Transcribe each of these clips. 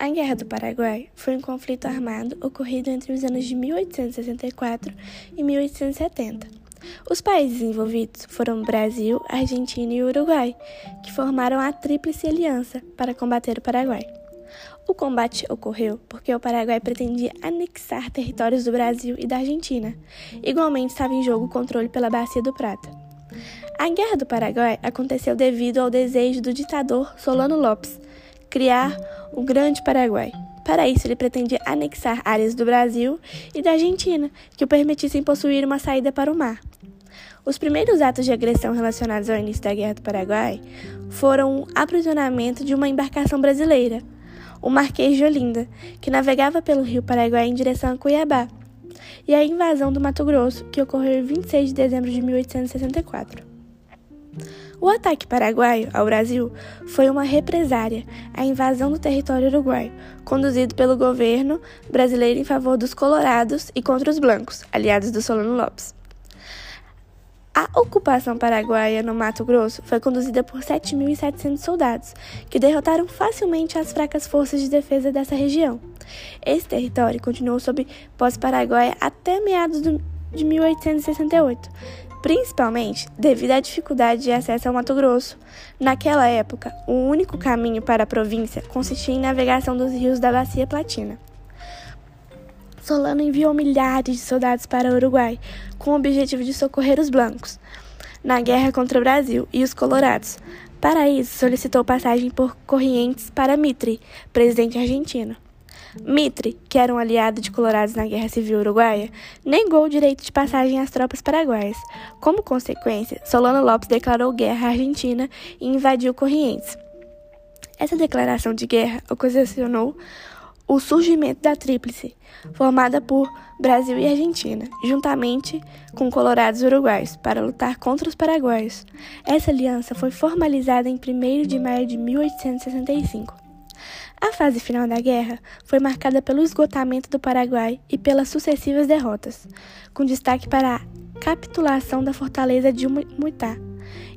A Guerra do Paraguai foi um conflito armado ocorrido entre os anos de 1864 e 1870. Os países envolvidos foram Brasil, Argentina e Uruguai, que formaram a Tríplice Aliança para combater o Paraguai. O combate ocorreu porque o Paraguai pretendia anexar territórios do Brasil e da Argentina. Igualmente estava em jogo o controle pela Bacia do Prata. A Guerra do Paraguai aconteceu devido ao desejo do ditador Solano Lopes criar o Grande Paraguai. Para isso, ele pretendia anexar áreas do Brasil e da Argentina que o permitissem possuir uma saída para o mar. Os primeiros atos de agressão relacionados ao início da Guerra do Paraguai foram o aprisionamento de uma embarcação brasileira, o Marquês de Olinda, que navegava pelo rio Paraguai em direção a Cuiabá, e a invasão do Mato Grosso, que ocorreu em 26 de dezembro de 1864. O ataque paraguaio ao Brasil foi uma represária à invasão do território uruguaio, conduzido pelo governo brasileiro em favor dos colorados e contra os blancos, aliados do Solano Lopes. A ocupação paraguaia no Mato Grosso foi conduzida por 7.700 soldados, que derrotaram facilmente as fracas forças de defesa dessa região. Esse território continuou sob posse paraguaia até meados de 1868, principalmente devido à dificuldade de acesso ao Mato Grosso. Naquela época, o único caminho para a província consistia em navegação dos rios da Bacia Platina. Solano enviou milhares de soldados para o Uruguai com o objetivo de socorrer os blancos na guerra contra o Brasil e os colorados. Para isso, solicitou passagem por Corrientes para Mitre, presidente argentino. Mitre, que era um aliado de colorados na Guerra Civil Uruguaia, negou o direito de passagem às tropas paraguaias. Como consequência, Solano Lopes declarou guerra à Argentina e invadiu Corrientes. Essa declaração de guerra ocasionou o surgimento da Tríplice, formada por Brasil e Argentina, juntamente com colorados uruguaios, para lutar contra os paraguaios. Essa aliança foi formalizada em 1 de maio de 1865. A fase final da guerra foi marcada pelo esgotamento do Paraguai e pelas sucessivas derrotas, com destaque para a capitulação da fortaleza de Muitá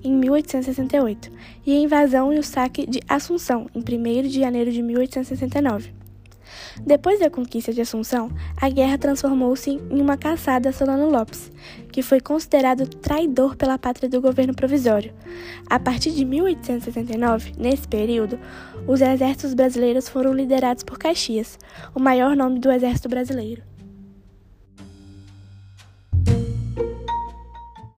em 1868 e a invasão e o saque de Assunção em 1 de janeiro de 1869. Depois da conquista de Assunção, a guerra transformou-se em uma caçada a Solano Lopes, que foi considerado traidor pela pátria do governo provisório. A partir de 1869, nesse período, os exércitos brasileiros foram liderados por Caxias, o maior nome do exército brasileiro.